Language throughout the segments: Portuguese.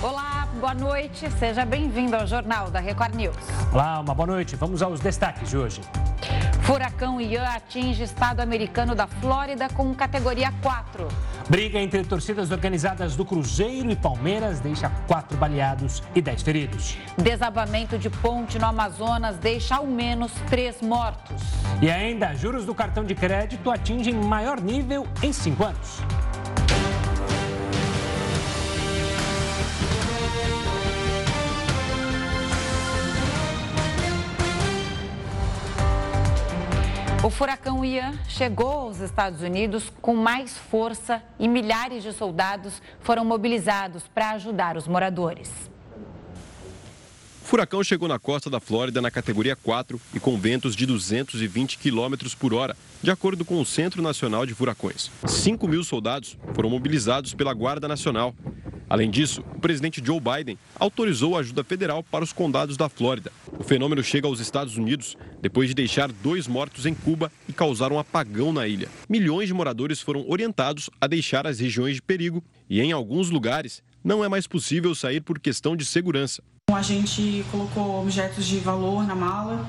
Olá, boa noite. Seja bem-vindo ao Jornal da Record News. Olá, uma boa noite. Vamos aos destaques de hoje. Furacão Ian atinge estado americano da Flórida com categoria 4. Briga entre torcidas organizadas do Cruzeiro e Palmeiras deixa quatro baleados e dez feridos. Desabamento de ponte no Amazonas deixa ao menos três mortos. E ainda, juros do cartão de crédito atingem maior nível em cinco anos. O furacão Ian chegou aos Estados Unidos com mais força e milhares de soldados foram mobilizados para ajudar os moradores. Furacão chegou na costa da Flórida na categoria 4 e com ventos de 220 km por hora, de acordo com o Centro Nacional de Furacões. 5 mil soldados foram mobilizados pela Guarda Nacional. Além disso, o presidente Joe Biden autorizou ajuda federal para os condados da Flórida. O fenômeno chega aos Estados Unidos depois de deixar dois mortos em Cuba e causar um apagão na ilha. Milhões de moradores foram orientados a deixar as regiões de perigo e, em alguns lugares, não é mais possível sair por questão de segurança. A gente colocou objetos de valor na mala,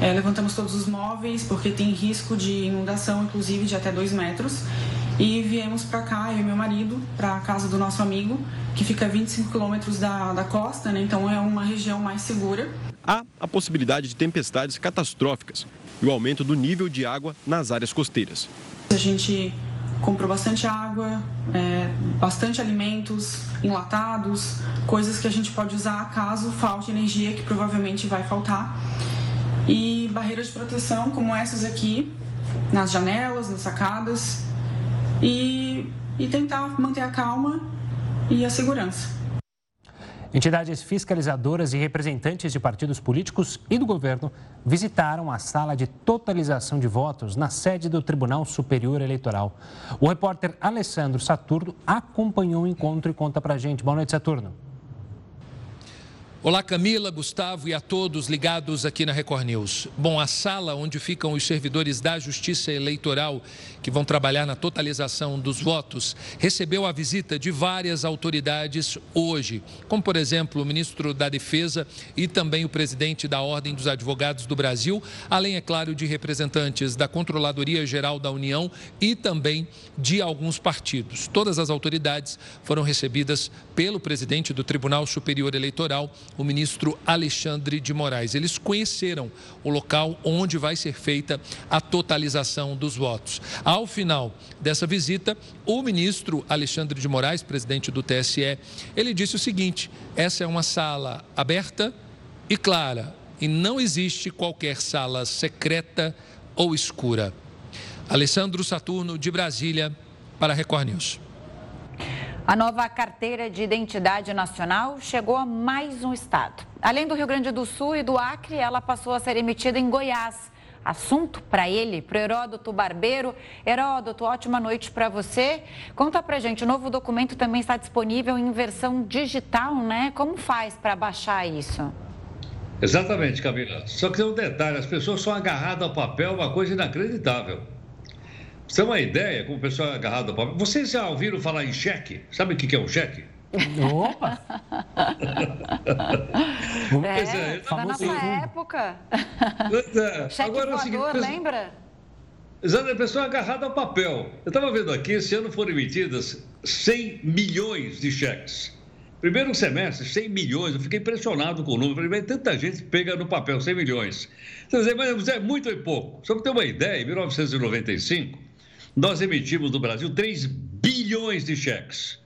é, levantamos todos os móveis, porque tem risco de inundação, inclusive de até dois metros. E viemos para cá, eu e meu marido, para a casa do nosso amigo, que fica a 25 quilômetros da, da costa, né? então é uma região mais segura. Há a possibilidade de tempestades catastróficas e o aumento do nível de água nas áreas costeiras. A gente comprou bastante água, é, bastante alimentos enlatados, coisas que a gente pode usar caso falte energia, que provavelmente vai faltar. E barreiras de proteção, como essas aqui, nas janelas, nas sacadas, e, e tentar manter a calma e a segurança. Entidades fiscalizadoras e representantes de partidos políticos e do governo visitaram a sala de totalização de votos na sede do Tribunal Superior Eleitoral. O repórter Alessandro Saturno acompanhou o encontro e conta pra gente. Boa noite, Saturno. Olá, Camila, Gustavo e a todos ligados aqui na Record News. Bom, a sala onde ficam os servidores da Justiça Eleitoral que vão trabalhar na totalização dos votos recebeu a visita de várias autoridades hoje, como, por exemplo, o ministro da Defesa e também o presidente da Ordem dos Advogados do Brasil, além, é claro, de representantes da Controladoria Geral da União e também de alguns partidos. Todas as autoridades foram recebidas pelo presidente do Tribunal Superior Eleitoral o ministro Alexandre de Moraes. Eles conheceram o local onde vai ser feita a totalização dos votos. Ao final dessa visita, o ministro Alexandre de Moraes, presidente do TSE, ele disse o seguinte: essa é uma sala aberta e clara e não existe qualquer sala secreta ou escura. Alessandro Saturno, de Brasília, para a Record News. A nova carteira de identidade nacional chegou a mais um estado. Além do Rio Grande do Sul e do Acre, ela passou a ser emitida em Goiás. Assunto para ele, para Heródoto Barbeiro. Heródoto, ótima noite para você. Conta para gente, o novo documento também está disponível em versão digital, né? Como faz para baixar isso? Exatamente, Camila. Só que tem um detalhe, as pessoas são agarradas ao papel, uma coisa inacreditável. Você tem uma ideia, como o pessoal é agarrado ao papel. Vocês já ouviram falar em cheque? Sabe o que é um cheque? Opa! é, é, tá nossa época. É. Cheque Agora, voador, é o seguinte, lembra? Exato, a pessoa agarrada ao papel. Eu estava vendo aqui, esse ano foram emitidas 100 milhões de cheques. Primeiro semestre, 100 milhões. Eu fiquei impressionado com o número. Falei, tanta gente pega no papel 100 milhões. Dizer, mas é muito e pouco. Só para ter uma ideia, em 1995, nós emitimos no Brasil 3 bilhões de cheques.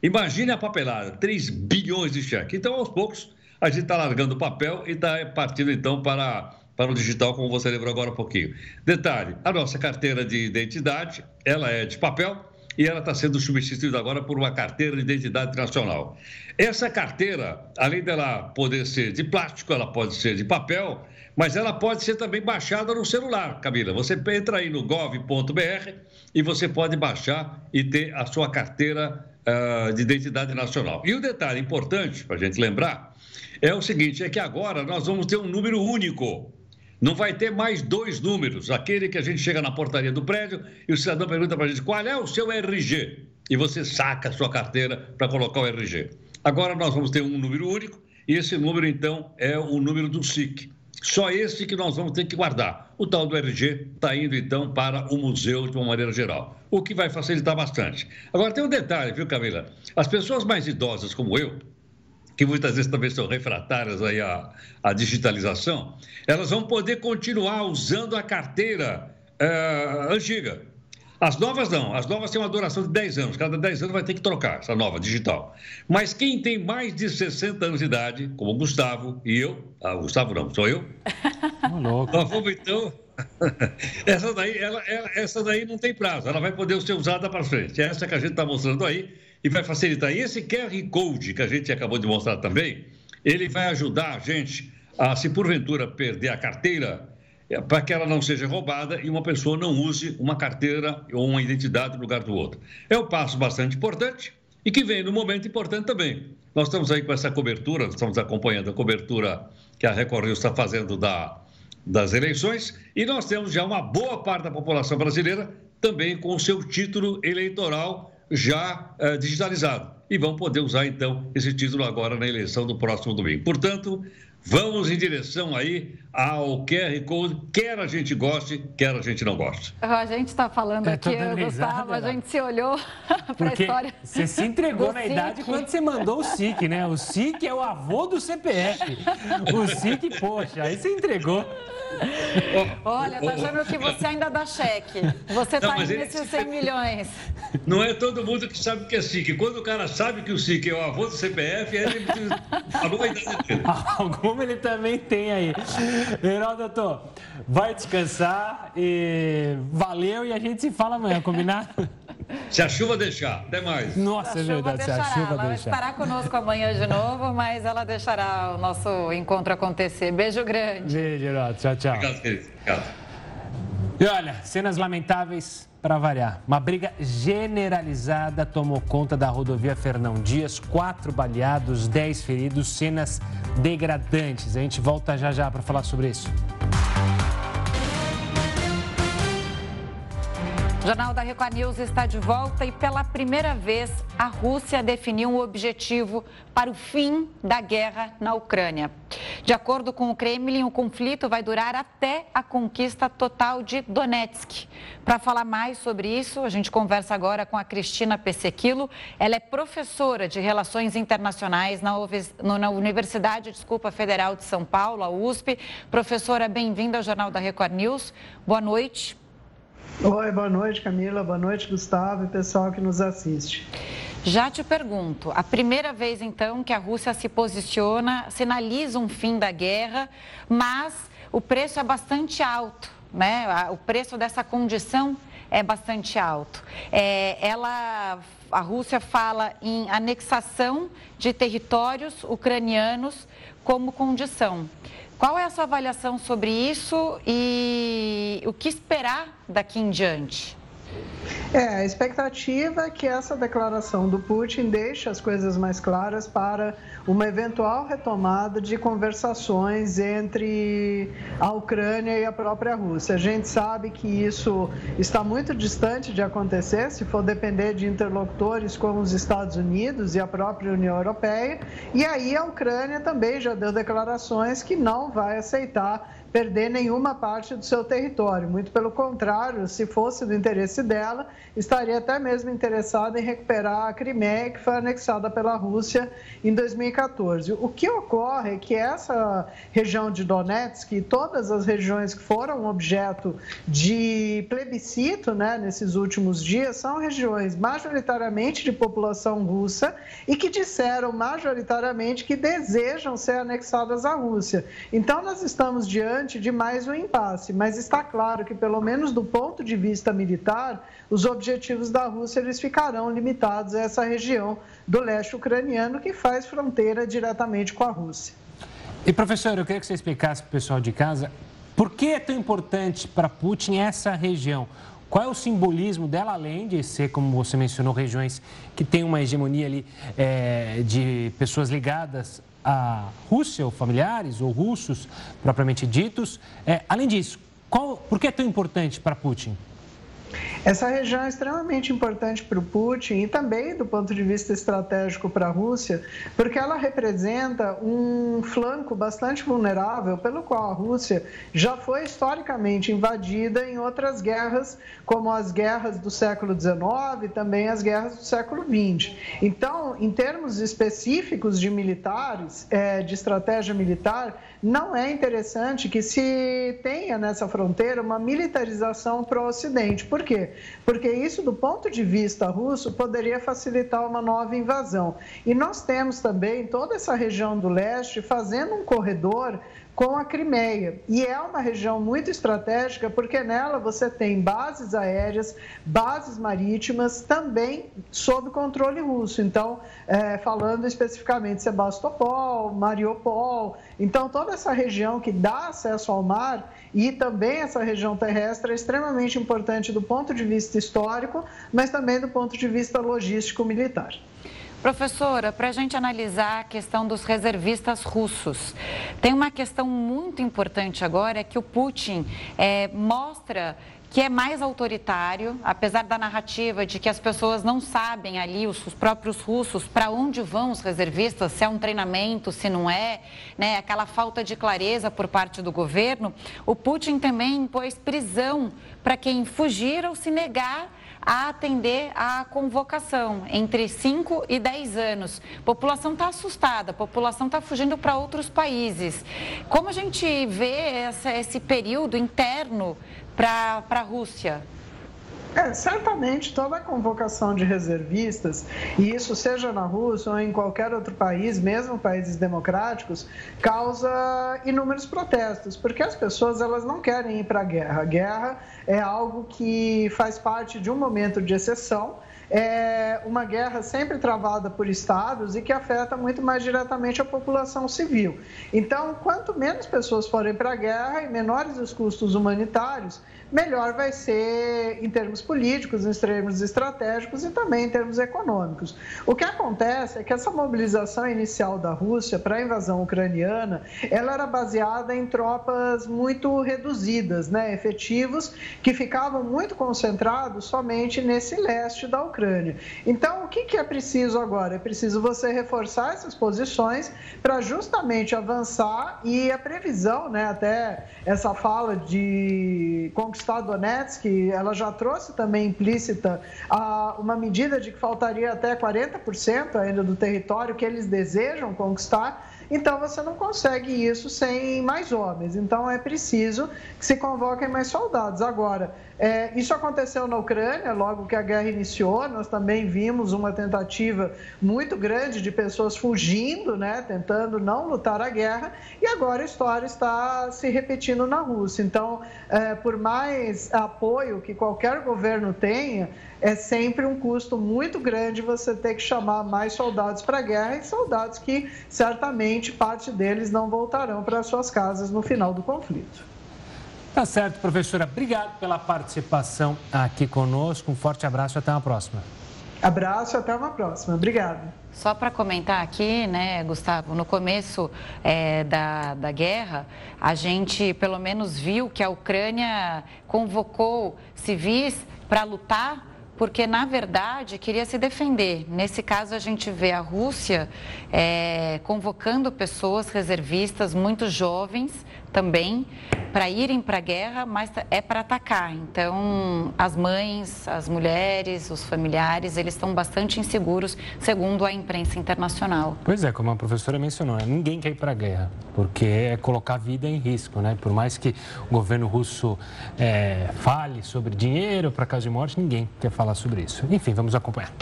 Imagine a papelada, 3 bilhões de cheques. Então, aos poucos, a gente está largando o papel e está partindo, então, para, para o digital, como você lembrou agora um pouquinho. Detalhe, a nossa carteira de identidade, ela é de papel e ela está sendo substituída agora por uma carteira de identidade nacional. Essa carteira, além dela poder ser de plástico, ela pode ser de papel, mas ela pode ser também baixada no celular, Camila. Você entra aí no gov.br e você pode baixar e ter a sua carteira uh, de identidade nacional. E o detalhe importante para a gente lembrar é o seguinte: é que agora nós vamos ter um número único. Não vai ter mais dois números. Aquele que a gente chega na portaria do prédio e o cidadão pergunta para a gente qual é o seu RG. E você saca a sua carteira para colocar o RG. Agora nós vamos ter um número único e esse número, então, é o número do SIC. Só esse que nós vamos ter que guardar. O tal do RG está indo, então, para o museu de uma maneira geral, o que vai facilitar bastante. Agora, tem um detalhe, viu, Camila? As pessoas mais idosas, como eu, que muitas vezes também são refratárias aí à, à digitalização, elas vão poder continuar usando a carteira é, antiga. As novas não, as novas têm uma duração de 10 anos, cada 10 anos vai ter que trocar essa nova digital. Mas quem tem mais de 60 anos de idade, como o Gustavo e eu, ah, o Gustavo não, sou eu. louco. Nós vamos então. essa, daí, ela, ela, essa daí não tem prazo, ela vai poder ser usada para frente. É essa que a gente está mostrando aí e vai facilitar. E esse QR Code que a gente acabou de mostrar também, ele vai ajudar a gente a, se porventura perder a carteira, para que ela não seja roubada e uma pessoa não use uma carteira ou uma identidade no lugar do outro. É um passo bastante importante e que vem num momento importante também. Nós estamos aí com essa cobertura, estamos acompanhando a cobertura que a Record News está fazendo da, das eleições e nós temos já uma boa parte da população brasileira também com o seu título eleitoral já é, digitalizado. E vão poder usar, então, esse título agora na eleição do próximo domingo. Portanto, Vamos em direção aí ao QR Code, quer a gente goste, quer a gente não goste. A gente está falando é, aqui, Gustavo, a gente se olhou para a história. Você se entregou na idade quando você mandou o SIC, né? O SIC é o avô do CPF. O SIC, poxa, aí você entregou. Olha, tá achando que você ainda dá cheque. Você está aí nesses 100 milhões. Não é todo mundo que sabe o que é SIC. Quando o cara sabe que o SIC é o avô do CPF, ele falou a idade dele. Alguma ele também tem aí. Heródoto, vai descansar e valeu e a gente se fala amanhã, combinado? Se a chuva deixar, até mais. Nossa, é verdade, se a chuva ela deixar. Ela estará conosco amanhã de novo, mas ela deixará o nosso encontro acontecer. Beijo grande. Beijo, Heródoto. Tchau, tchau. Obrigado, querido. Obrigado. E olha, cenas lamentáveis para variar. Uma briga generalizada tomou conta da rodovia Fernão Dias. Quatro baleados, dez feridos, cenas degradantes. A gente volta já já para falar sobre isso. O Jornal da Record News está de volta e pela primeira vez a Rússia definiu um objetivo para o fim da guerra na Ucrânia. De acordo com o Kremlin, o conflito vai durar até a conquista total de Donetsk. Para falar mais sobre isso, a gente conversa agora com a Cristina Pessequilo. Ela é professora de Relações Internacionais na, Universidade desculpa, Federal de São Paulo, a USP. Professora, bem-vinda ao Jornal da Record News. Boa noite. Oi, boa noite, Camila. Boa noite, Gustavo e pessoal que nos assiste. Já te pergunto, a primeira vez então que a Rússia se posiciona, sinaliza um fim da guerra, mas o preço é bastante alto, né? O preço dessa condição é bastante alto. É, ela, a Rússia fala em anexação de territórios ucranianos como condição. Qual é a sua avaliação sobre isso e o que esperar daqui em diante? É, a expectativa é que essa declaração do Putin deixe as coisas mais claras para uma eventual retomada de conversações entre a Ucrânia e a própria Rússia. A gente sabe que isso está muito distante de acontecer, se for depender de interlocutores como os Estados Unidos e a própria União Europeia. E aí a Ucrânia também já deu declarações que não vai aceitar perder nenhuma parte do seu território. Muito pelo contrário, se fosse do interesse dela, estaria até mesmo interessada em recuperar a Crimeia, que foi anexada pela Rússia em 2014. O que ocorre é que essa região de Donetsk e todas as regiões que foram objeto de plebiscito né, nesses últimos dias são regiões majoritariamente de população russa e que disseram majoritariamente que desejam ser anexadas à Rússia. Então, nós estamos diante diante de mais um impasse, mas está claro que, pelo menos do ponto de vista militar, os objetivos da Rússia eles ficarão limitados a essa região do leste ucraniano que faz fronteira diretamente com a Rússia. E, professor, eu queria que você explicasse para o pessoal de casa por que é tão importante para Putin essa região. Qual é o simbolismo dela, além de ser, como você mencionou, regiões que têm uma hegemonia ali é, de pessoas ligadas a Rússia, ou familiares, ou russos propriamente ditos. É, além disso, qual, por que é tão importante para Putin? Essa região é extremamente importante para o Putin e também do ponto de vista estratégico para a Rússia, porque ela representa um flanco bastante vulnerável pelo qual a Rússia já foi historicamente invadida em outras guerras, como as guerras do século XIX e também as guerras do século XX. Então, em termos específicos de militares, é, de estratégia militar, não é interessante que se tenha nessa fronteira uma militarização para o Ocidente. Por quê? Porque isso, do ponto de vista russo, poderia facilitar uma nova invasão. E nós temos também toda essa região do leste fazendo um corredor com a Crimeia. E é uma região muito estratégica porque nela você tem bases aéreas, bases marítimas, também sob controle russo. Então, é, falando especificamente Sebastopol, Mariupol, então toda essa região que dá acesso ao mar e também essa região terrestre é extremamente importante do ponto de vista histórico, mas também do ponto de vista logístico militar. Professora, para a gente analisar a questão dos reservistas russos, tem uma questão muito importante agora, é que o Putin é, mostra que é mais autoritário, apesar da narrativa de que as pessoas não sabem ali, os, os próprios russos, para onde vão os reservistas, se é um treinamento, se não é, né, aquela falta de clareza por parte do governo. O Putin também impôs prisão para quem fugir ou se negar a atender à convocação entre 5 e 10 anos. A população está assustada, a população está fugindo para outros países. Como a gente vê essa, esse período interno para a Rússia? É, certamente toda a convocação de reservistas, e isso seja na Rússia ou em qualquer outro país, mesmo países democráticos, causa inúmeros protestos, porque as pessoas elas não querem ir para a guerra. A guerra é algo que faz parte de um momento de exceção é uma guerra sempre travada por estados e que afeta muito mais diretamente a população civil. Então, quanto menos pessoas forem para a guerra e menores os custos humanitários, melhor vai ser em termos políticos, em termos estratégicos e também em termos econômicos. O que acontece é que essa mobilização inicial da Rússia para a invasão ucraniana, ela era baseada em tropas muito reduzidas, né, efetivos que ficavam muito concentrados somente nesse leste da Ucrânia. Então, o que, que é preciso agora? É preciso você reforçar essas posições para justamente avançar e a previsão, né, até essa fala de conquistar Donetsk, ela já trouxe também implícita uma medida de que faltaria até 40% ainda do território que eles desejam conquistar. Então você não consegue isso sem mais homens. Então é preciso que se convoquem mais soldados. Agora, é, isso aconteceu na Ucrânia, logo que a guerra iniciou, nós também vimos uma tentativa muito grande de pessoas fugindo, né, tentando não lutar a guerra, e agora a história está se repetindo na Rússia. Então, é, por mais apoio que qualquer governo tenha, é sempre um custo muito grande você ter que chamar mais soldados para a guerra e soldados que certamente parte deles não voltarão para suas casas no final do conflito. Tá certo, professora. Obrigado pela participação aqui conosco. Um forte abraço e até uma próxima. Abraço e até uma próxima. Obrigada. Só para comentar aqui, né, Gustavo, no começo é, da, da guerra, a gente pelo menos viu que a Ucrânia convocou civis para lutar porque na verdade queria se defender. Nesse caso, a gente vê a Rússia é, convocando pessoas reservistas muito jovens também para irem para a guerra, mas é para atacar. Então, as mães, as mulheres, os familiares, eles estão bastante inseguros, segundo a imprensa internacional. Pois é, como a professora mencionou, né? ninguém quer ir para a guerra, porque é colocar a vida em risco, né? Por mais que o governo russo é, fale sobre dinheiro para caso de morte, ninguém quer falar sobre isso. Enfim, vamos acompanhar.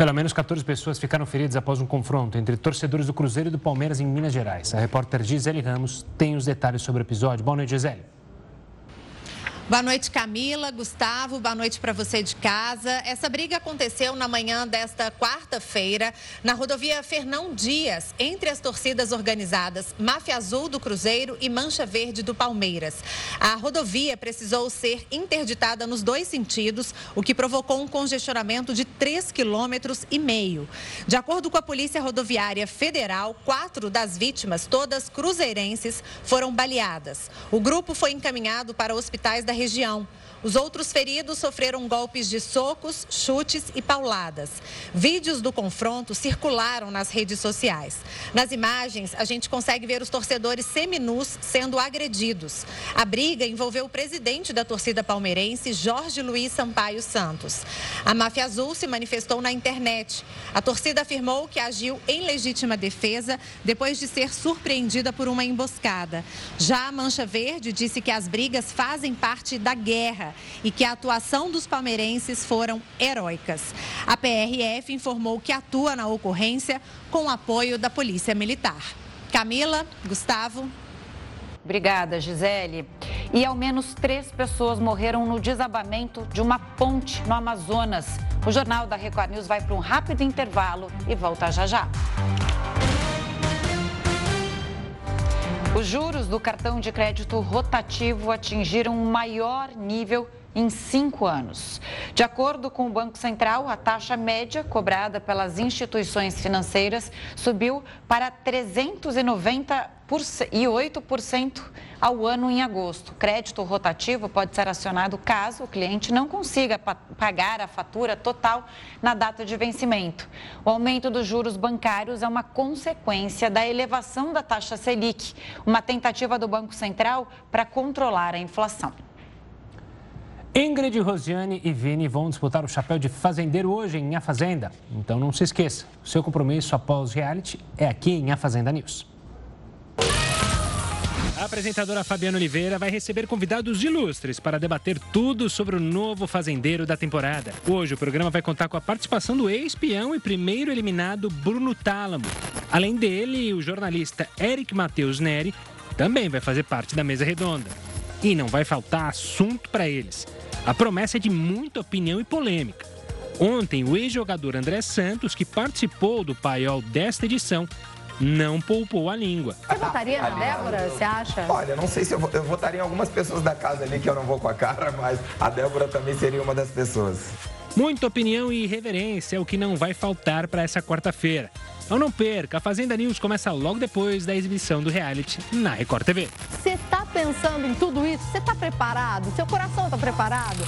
Pelo menos 14 pessoas ficaram feridas após um confronto entre torcedores do Cruzeiro e do Palmeiras em Minas Gerais. A repórter Gisele Ramos tem os detalhes sobre o episódio. Boa noite, Gisele. Boa noite, Camila, Gustavo, boa noite para você de casa. Essa briga aconteceu na manhã desta quarta-feira na rodovia Fernão Dias, entre as torcidas organizadas Máfia Azul do Cruzeiro e Mancha Verde do Palmeiras. A rodovia precisou ser interditada nos dois sentidos, o que provocou um congestionamento de 3,5 quilômetros. De acordo com a Polícia Rodoviária Federal, quatro das vítimas, todas cruzeirenses, foram baleadas. O grupo foi encaminhado para hospitais da região. Os outros feridos sofreram golpes de socos, chutes e pauladas. Vídeos do confronto circularam nas redes sociais. Nas imagens, a gente consegue ver os torcedores seminus sendo agredidos. A briga envolveu o presidente da torcida palmeirense, Jorge Luiz Sampaio Santos. A máfia azul se manifestou na internet. A torcida afirmou que agiu em legítima defesa depois de ser surpreendida por uma emboscada. Já a Mancha Verde disse que as brigas fazem parte da guerra e que a atuação dos palmeirenses foram heróicas. A PRF informou que atua na ocorrência com apoio da Polícia Militar. Camila, Gustavo. Obrigada, Gisele. E ao menos três pessoas morreram no desabamento de uma ponte no Amazonas. O Jornal da Record News vai para um rápido intervalo e volta já já. Os juros do cartão de crédito rotativo atingiram o maior nível em cinco anos. De acordo com o Banco Central, a taxa média cobrada pelas instituições financeiras subiu para 398% ao ano em agosto. Crédito rotativo pode ser acionado caso o cliente não consiga pagar a fatura total na data de vencimento. O aumento dos juros bancários é uma consequência da elevação da taxa Selic, uma tentativa do Banco Central para controlar a inflação. Ingrid, Rosiane e Vini vão disputar o chapéu de fazendeiro hoje em A Fazenda. Então não se esqueça, seu compromisso após reality é aqui em A Fazenda News. A apresentadora Fabiana Oliveira vai receber convidados ilustres para debater tudo sobre o novo fazendeiro da temporada. Hoje o programa vai contar com a participação do ex-peão e primeiro eliminado Bruno Tálamo. Além dele, o jornalista Eric Matheus Neri também vai fazer parte da mesa redonda. E não vai faltar assunto para eles. A promessa é de muita opinião e polêmica. Ontem, o ex-jogador André Santos, que participou do paiol desta edição, não poupou a língua. Você votaria na Débora, você acha? Olha, não sei se eu, eu votaria em algumas pessoas da casa ali que eu não vou com a cara, mas a Débora também seria uma das pessoas. Muita opinião e irreverência é o que não vai faltar para essa quarta-feira. Então não perca, a Fazenda News começa logo depois da exibição do reality na Record TV. Você está pensando em tudo isso? Você está preparado? Seu coração está preparado?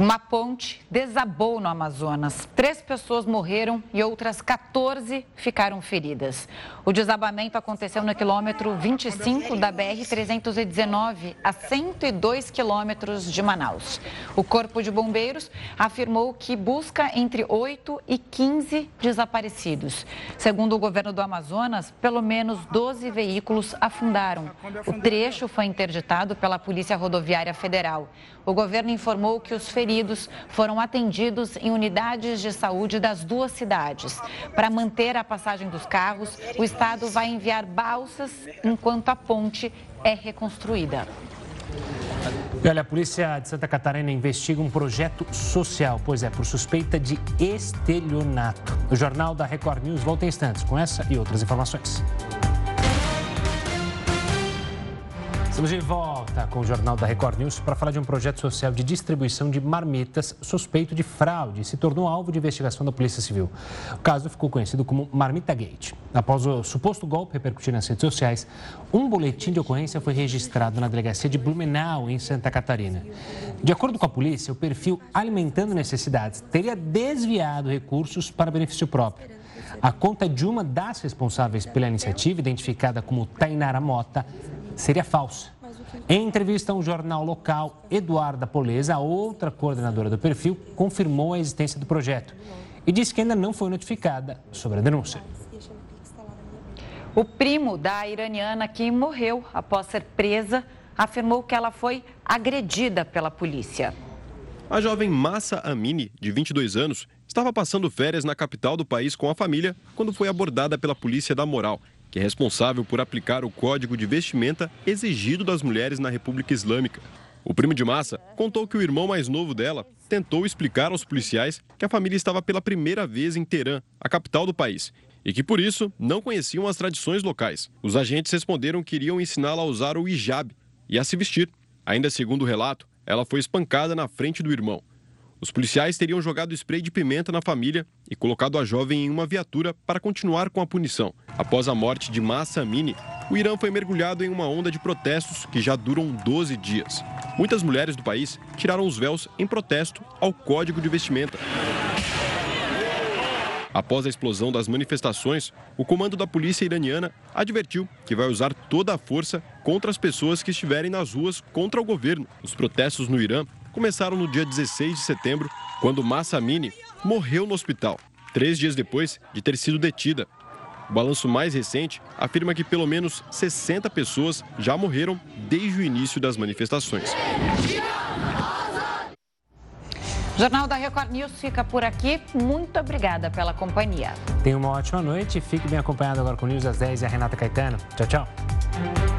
Uma ponte desabou no Amazonas. Três pessoas morreram e outras 14 ficaram feridas. O desabamento aconteceu no quilômetro 25 da BR-319, a 102 quilômetros de Manaus. O Corpo de Bombeiros afirmou que busca entre 8 e 15 desaparecidos. Segundo o governo do Amazonas, pelo menos 12 veículos afundaram. O trecho foi interditado pela Polícia Rodoviária Federal. O governo informou que os feridos foram atendidos em unidades de saúde das duas cidades. Para manter a passagem dos carros, o Estado vai enviar balsas enquanto a ponte é reconstruída. Olha, a polícia de Santa Catarina investiga um projeto social, pois é, por suspeita de estelionato. O Jornal da Record News volta em instantes com essa e outras informações. Estamos de volta com o Jornal da Record News para falar de um projeto social de distribuição de marmitas suspeito de fraude e se tornou alvo de investigação da Polícia Civil. O caso ficou conhecido como Marmita Gate. Após o suposto golpe repercutir nas redes sociais, um boletim de ocorrência foi registrado na delegacia de Blumenau, em Santa Catarina. De acordo com a polícia, o perfil Alimentando Necessidades teria desviado recursos para benefício próprio. A conta de uma das responsáveis pela iniciativa, identificada como Tainara Mota, seria falsa. Em entrevista a um jornal local, Eduarda Poleza, outra coordenadora do perfil, confirmou a existência do projeto e disse que ainda não foi notificada sobre a denúncia. O primo da iraniana que morreu após ser presa afirmou que ela foi agredida pela polícia. A jovem Massa Amini, de 22 anos, estava passando férias na capital do país com a família quando foi abordada pela polícia da moral que é responsável por aplicar o código de vestimenta exigido das mulheres na República Islâmica. O primo de Massa contou que o irmão mais novo dela tentou explicar aos policiais que a família estava pela primeira vez em Teherã, a capital do país, e que por isso não conheciam as tradições locais. Os agentes responderam que iriam ensiná-la a usar o hijab e a se vestir. Ainda segundo o relato, ela foi espancada na frente do irmão. Os policiais teriam jogado spray de pimenta na família e colocado a jovem em uma viatura para continuar com a punição. Após a morte de Massa Amini, o Irã foi mergulhado em uma onda de protestos que já duram 12 dias. Muitas mulheres do país tiraram os véus em protesto ao código de vestimenta. Após a explosão das manifestações, o comando da polícia iraniana advertiu que vai usar toda a força contra as pessoas que estiverem nas ruas contra o governo. Os protestos no Irã começaram no dia 16 de setembro, quando Massa Amini morreu no hospital, três dias depois de ter sido detida. O balanço mais recente afirma que pelo menos 60 pessoas já morreram desde o início das manifestações. O Jornal da Record News fica por aqui. Muito obrigada pela companhia. Tenha uma ótima noite. Fique bem acompanhado agora com o News às 10 e a Renata Caetano. Tchau, tchau.